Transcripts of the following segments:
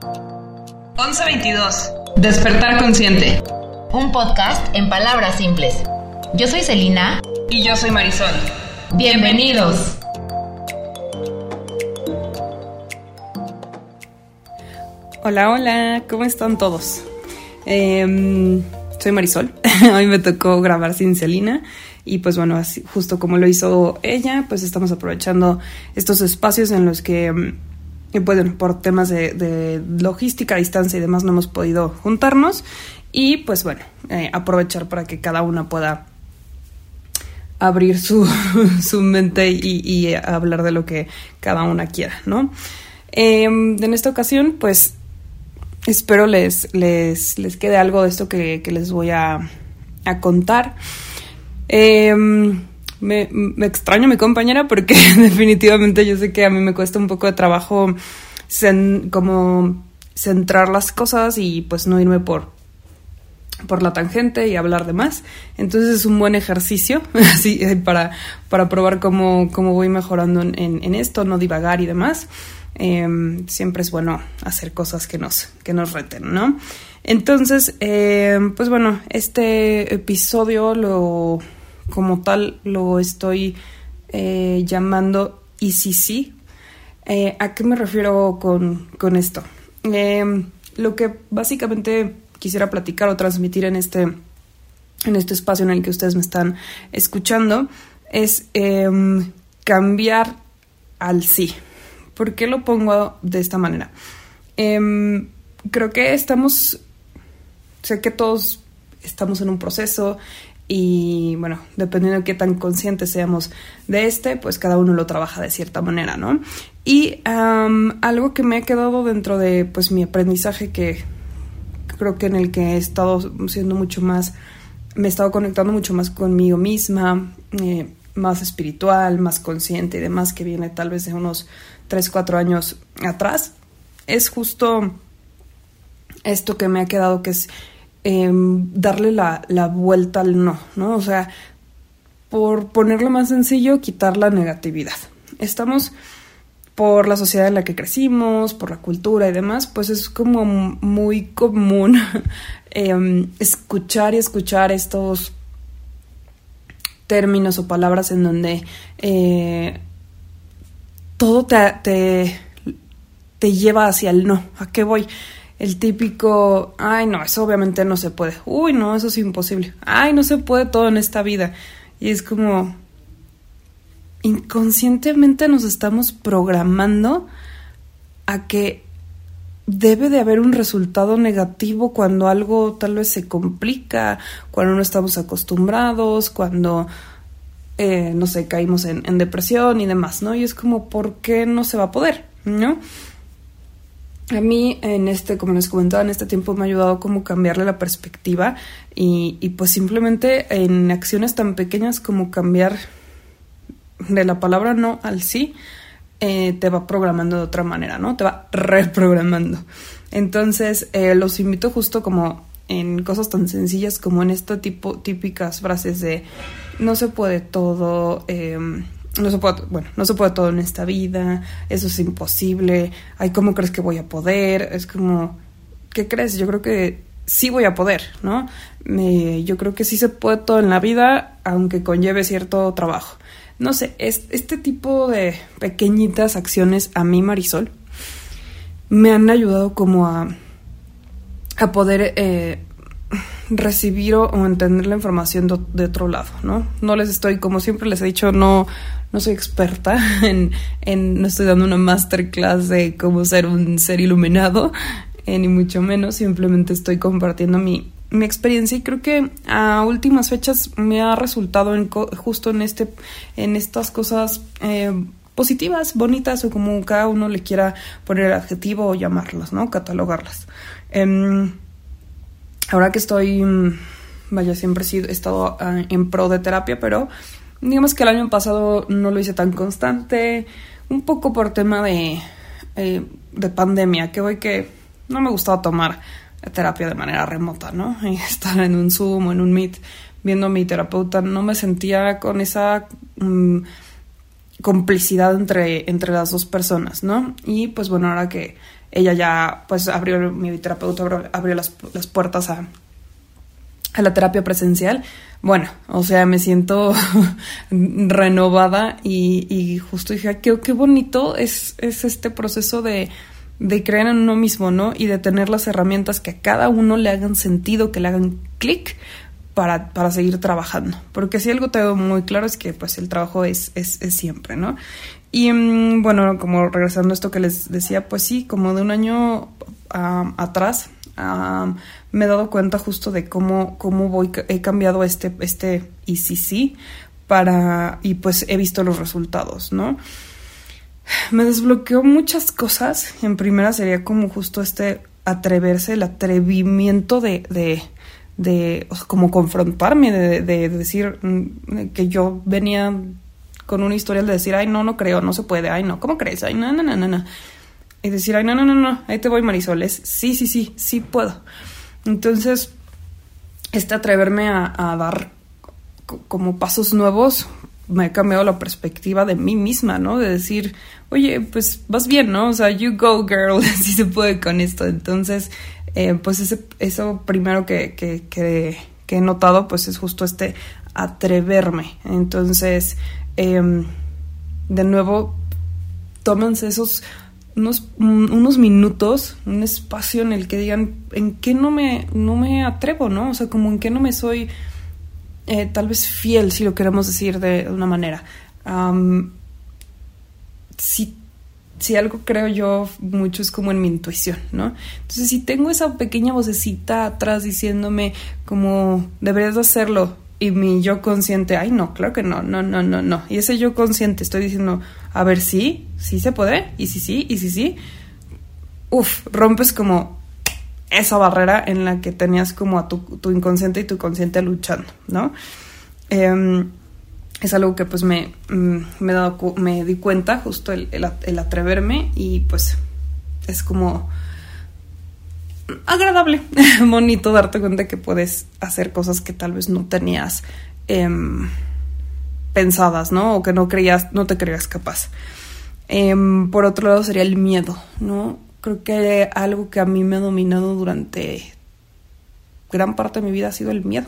1122. Despertar consciente. Un podcast en palabras simples. Yo soy Celina. Y yo soy Marisol. Bienvenidos. Hola, hola, ¿cómo están todos? Em, soy Marisol, hoy me tocó grabar sin Celina y pues bueno, así, justo como lo hizo ella, pues estamos aprovechando estos espacios en los que, em, pues, por temas de, logística, distancia y demás no hemos podido juntarnos y pues bueno, eh, aprovechar para que cada una pueda abrir su, su mente y, y, hablar de lo que cada una quiera, ¿no? Em, en esta ocasión, pues espero les, les, les quede algo de esto que, les voy a, contar. Em, me, extraño a mi compañera porque definitivamente yo sé que a mí me cuesta un poco de trabajo como centrar las cosas y pues no irme por, por la tangente y hablar de más. Entonces es un buen ejercicio así eh, para, para probar cómo, cómo voy mejorando en, en, esto, no divagar y demás. Em, siempre es bueno hacer cosas que nos, que nos reten, ¿no? Entonces, em, pues bueno, este episodio lo, como tal, lo estoy eh, llamando sí Eh, ¿A qué me refiero con, con esto? Em, lo que básicamente quisiera platicar o transmitir en este, en este espacio en el que ustedes me están escuchando es cambiar al sí. ¿Por qué lo pongo de esta manera? Em, creo que estamos, sé que todos estamos en un proceso y bueno, dependiendo de qué tan conscientes seamos de este, pues cada uno lo trabaja de cierta manera, ¿no? Y algo que me ha quedado dentro de pues mi aprendizaje que creo que en el que he estado siendo mucho más, me he estado conectando mucho más conmigo misma, eh, más espiritual, más consciente y demás, que viene tal vez de unos 3, 4 años atrás, es justo esto que me ha quedado, que es em, darle la, vuelta al no, ¿no? O sea, por ponerlo más sencillo, quitar la negatividad. Estamos por la sociedad en la que crecimos, por la cultura y demás, pues es como muy común em, escuchar y escuchar estos términos o palabras en donde eh, todo te, te, lleva hacia el no. ¿A qué voy? El típico, ay no, eso obviamente no se puede. Uy, no, eso es imposible. Ay, no se puede todo en esta vida. Y es como, inconscientemente nos estamos programando a que debe de haber un resultado negativo cuando algo tal vez se complica, cuando no estamos acostumbrados, cuando eh, no sé, caímos en, depresión y demás, ¿no? Y es como, ¿por qué no se va a poder? ¿No? A mí en este, como les comentaba, en este tiempo me ha ayudado como cambiarle la perspectiva y, y pues simplemente en acciones tan pequeñas como cambiar de la palabra no al sí, eh, te va programando de otra manera, ¿no? Te va reprogramando. Entonces, eh, los invito justo como en cosas tan sencillas como en este tipo típicas frases de no se puede todo, em, no se puede, bueno, no se puede todo en esta vida, eso es imposible, ay, ¿cómo crees que voy a poder? Es como, ¿qué crees? Yo creo que sí voy a poder, ¿no? yo creo que sí se puede todo en la vida, aunque conlleve cierto trabajo. No sé, es, este tipo de pequeñitas acciones a mí, Marisol, me han ayudado como a, a poder eh, recibir o, entender la información de, otro lado, ¿no? No les estoy, como siempre les he dicho, no, no soy experta en, en no estoy dando una masterclass de cómo ser un ser iluminado, eh, ni mucho menos, simplemente estoy compartiendo mi, mi experiencia y creo que a últimas fechas me ha resultado en justo en este, en estas cosas eh, positivas, bonitas o como cada uno le quiera poner el adjetivo o llamarlas, ¿no? Catalogarlas. Em, ahora que estoy, mm, vaya, siempre he estado ah, en pro de terapia, pero digamos que el año pasado no lo hice tan constante, un poco por tema de, eh, de pandemia, que hoy que no me gustaba tomar terapia de manera remota, ¿no? Estar en un Zoom o en un Meet viendo a mi terapeuta, no me sentía con esa mm, complicidad entre, entre las dos personas, ¿no? Y pues bueno, ahora que ella ya, pues abrió, mi terapeuta abrió, las, puertas a, a la terapia presencial. Bueno, o sea, me siento renovada y, y, justo dije, qué, qué bonito es, es este proceso de, de creer en uno mismo, ¿no? Y de tener las herramientas que a cada uno le hagan sentido, que le hagan clic para, para, seguir trabajando. Porque si algo tengo muy claro es que pues el trabajo es, es, es siempre, ¿no? Y mm, bueno, como regresando a esto que les decía, pues sí, como de un año atrás me he dado cuenta justo de cómo, cómo voy, he cambiado este, este ICC para, y pues he visto los resultados, ¿no? Me desbloqueó muchas cosas. En primera sería como justo este atreverse, el atrevimiento de, de, de como confrontarme, de, de, decir mm, que yo venía con una historia de decir, ay, no, no creo, no se puede, ay, no, ¿cómo crees? Ay, no, no, no, no, no. Y decir, ay, no, no, no, no, ahí te voy, Marisol, es, sí, sí, sí, sí puedo. Entonces, este atreverme a, dar como pasos nuevos, me ha cambiado la perspectiva de mí misma, ¿no? De decir, oye, pues vas bien, ¿no? O sea, you go, girl, si se puede con esto. Entonces, eh, pues ese, eso primero que, que, que, he notado, pues es justo este atreverme. Entonces, Em, de nuevo, tómense esos unos, unos minutos, un espacio en el que digan en qué no me, no me atrevo, ¿no? O sea, como en qué no me soy eh, tal vez fiel, si lo queremos decir de una manera. si, si algo creo yo mucho es como en mi intuición, ¿no? Entonces, si tengo esa pequeña vocecita atrás diciéndome como deberías hacerlo, y mi yo consciente, ay no, claro que no, no, no, no, no. Y ese yo consciente estoy diciendo, a ver, sí, sí se puede, y sí, sí, y sí, sí. Uf, rompes como esa barrera en la que tenías como a tu, tu inconsciente y tu consciente luchando, ¿no? Em, es algo que pues me, mm, me, dado, me di cuenta, justo el, el atreverme y pues es como agradable, bonito darte cuenta que puedes hacer cosas que tal vez no tenías em, pensadas, ¿no? O que no creías, no te creías capaz. Em, por otro lado sería el miedo, ¿no? Creo que algo que a mí me ha dominado durante gran parte de mi vida ha sido el miedo.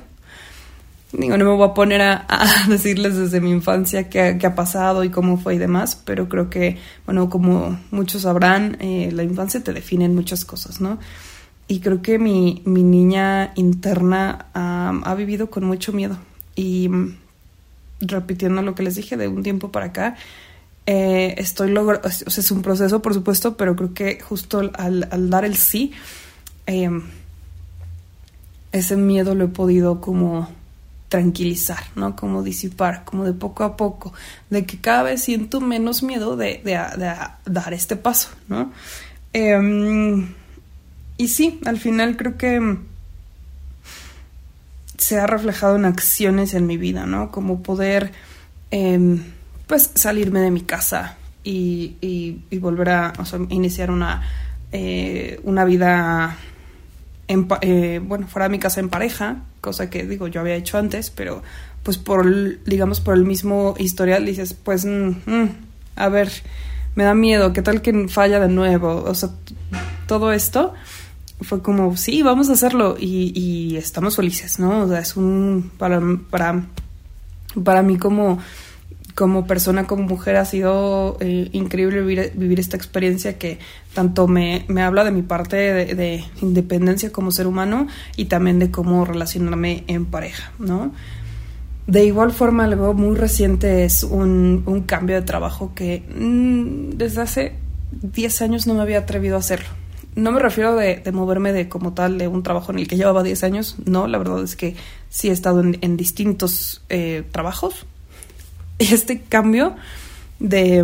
Digo, no me voy a poner a, decirles desde mi infancia qué, ha pasado y cómo fue y demás, pero creo que, bueno, como muchos sabrán, eh, la infancia te define en muchas cosas, ¿no? y creo que mi, mi niña interna ha vivido con mucho miedo. Y mm, repitiendo lo que les dije de un tiempo para acá, eh, estoy logrando, o sea, es un proceso por supuesto, pero creo que justo al, al dar el sí, em, ese miedo lo he podido como tranquilizar, ¿no? Como disipar, como de poco a poco, de que cada vez siento menos miedo de, de, dar este paso, ¿no? Eh, y sí, al final creo que se ha reflejado en acciones en mi vida, ¿no? Como poder, em, pues, salirme de mi casa y, y, volver a iniciar una, eh, una vida, eh, bueno, fuera de mi casa en pareja, cosa que digo, yo había hecho antes, pero pues por, digamos, por el mismo historial dices, pues, mm, mm, a ver, me da miedo, ¿qué tal que falla de nuevo? O sea, todo esto fue como, sí, vamos a hacerlo y, y estamos felices, ¿no? O sea, es un, para, para, para mí como, como persona, como mujer, ha sido eh, increíble vivir, esta experiencia que tanto me, me habla de mi parte de, de, independencia como ser humano y también de cómo relacionarme en pareja, ¿no? De igual forma, algo muy reciente es un, un cambio de trabajo que mm, desde hace 10 años no me había atrevido a hacerlo no me refiero de, moverme de como tal de un trabajo en el que llevaba 10 años, no, la verdad es que sí he estado en, distintos eh, trabajos. Este cambio de...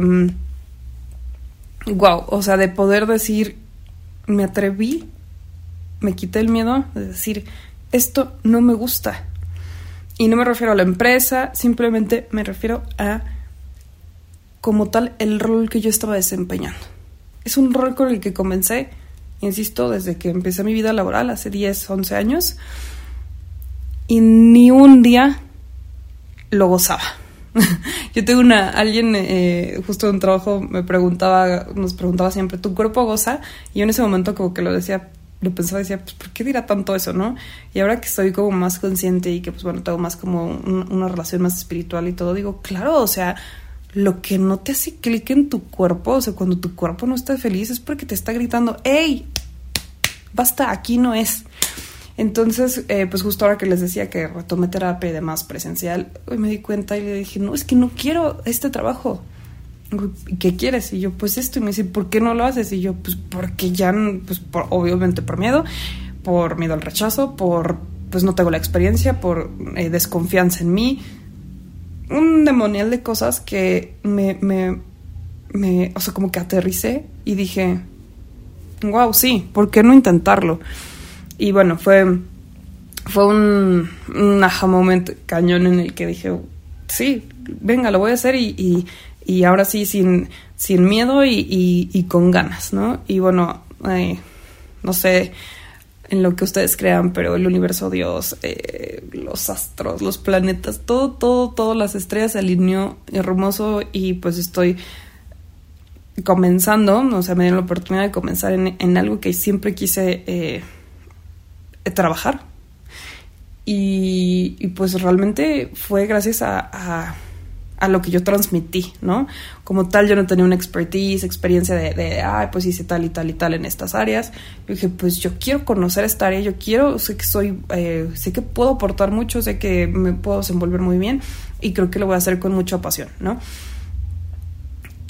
wow, mm, o sea, de poder decir, me atreví, me quité el miedo de decir, esto no me gusta. Y no me refiero a la empresa, simplemente me refiero a como tal el rol que yo estaba desempeñando. Es un rol con el que comencé insisto, desde que empecé mi vida laboral hace 10, 11 años, y ni un día lo gozaba. Yo tengo una, alguien eh, justo en un trabajo me preguntaba, nos preguntaba siempre, ¿tu cuerpo goza? Y yo en ese momento como que lo decía, lo pensaba, decía, pues ¿por qué dirá tanto eso, no? Y ahora que estoy como más consciente y que pues bueno, tengo más como una relación más espiritual y todo, digo, claro, o sea, lo que no te hace clic en tu cuerpo, o sea, cuando tu cuerpo no está feliz es porque te está gritando, ¡Ey! Basta, aquí no es. Entonces, eh, pues justo ahora que les decía que retomé terapia y demás presencial, me di cuenta y le dije, no, es que no quiero este trabajo. ¿Qué quieres? Y yo, pues esto. Y me dice, ¿por qué no lo haces? Y yo, pues porque ya, pues por, obviamente por miedo, por miedo al rechazo, por, pues no tengo la experiencia, por eh, desconfianza en mí. Un demonial de cosas que me, me, me, o sea, como que aterricé y dije, wow, sí, ¿por qué no intentarlo? Y bueno, fue, fue un, un aha moment cañón en el que dije, sí, venga, lo voy a hacer y, y, ahora sí, sin, sin miedo y, y, con ganas, ¿no? Y bueno, eh, no sé en lo que ustedes crean, pero el universo, Dios, eh, los astros, los planetas, todo, todo, todas las estrellas se alineó hermoso y pues estoy comenzando, o sea, me dieron la oportunidad de comenzar en, en algo que siempre quise eh, trabajar. Y, pues realmente fue gracias a, a, lo que yo transmití, ¿no? Como tal, yo no tenía una expertise, experiencia de, de ay, pues hice tal y tal y tal en estas áreas. Yo dije, pues yo quiero conocer esta área, yo quiero, sé que soy, eh, sé que puedo aportar mucho, sé que me puedo desenvolver muy bien y creo que lo voy a hacer con mucha pasión, ¿no?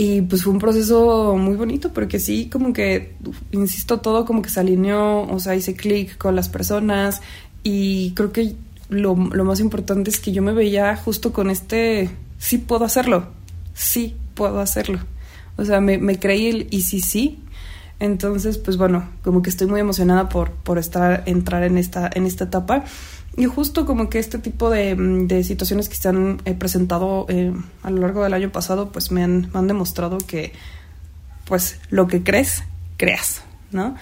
Y pues fue un proceso muy bonito porque sí, como que, insisto, todo como que se alineó, o sea, hice clic con las personas y creo que lo, lo, más importante es que yo me veía justo con este, sí puedo hacerlo, sí puedo hacerlo. O sea, me, me creí el y sí, sí. Entonces, pues bueno, como que estoy muy emocionada por, por estar, entrar en esta, en esta etapa. Y justo como que este tipo de, mm, situaciones que se han eh, presentado eh, a lo largo del año pasado, pues me han, demostrado que, pues, lo que crees, creas, ¿no?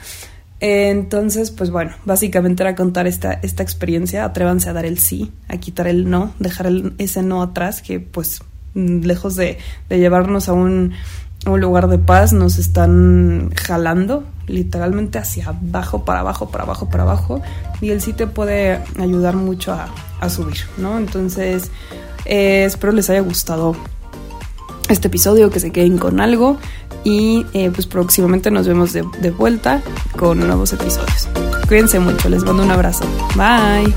Entonces, pues bueno, básicamente era contar esta, esta experiencia, atrévanse a dar el sí, a quitar el no, dejar ese no atrás, que pues mm, lejos de, de llevarnos a un, un lugar de paz, nos están jalando literalmente hacia abajo, para abajo, para abajo, para abajo. Y el sí te puede ayudar mucho a, subir, ¿no? Entonces, eh, espero les haya gustado este episodio, que se queden con algo. Y eh, pues próximamente nos vemos de, de vuelta con nuevos episodios. Cuídense mucho, les mando un abrazo. Bye.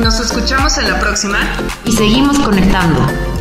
Nos escuchamos en la próxima y seguimos conectando.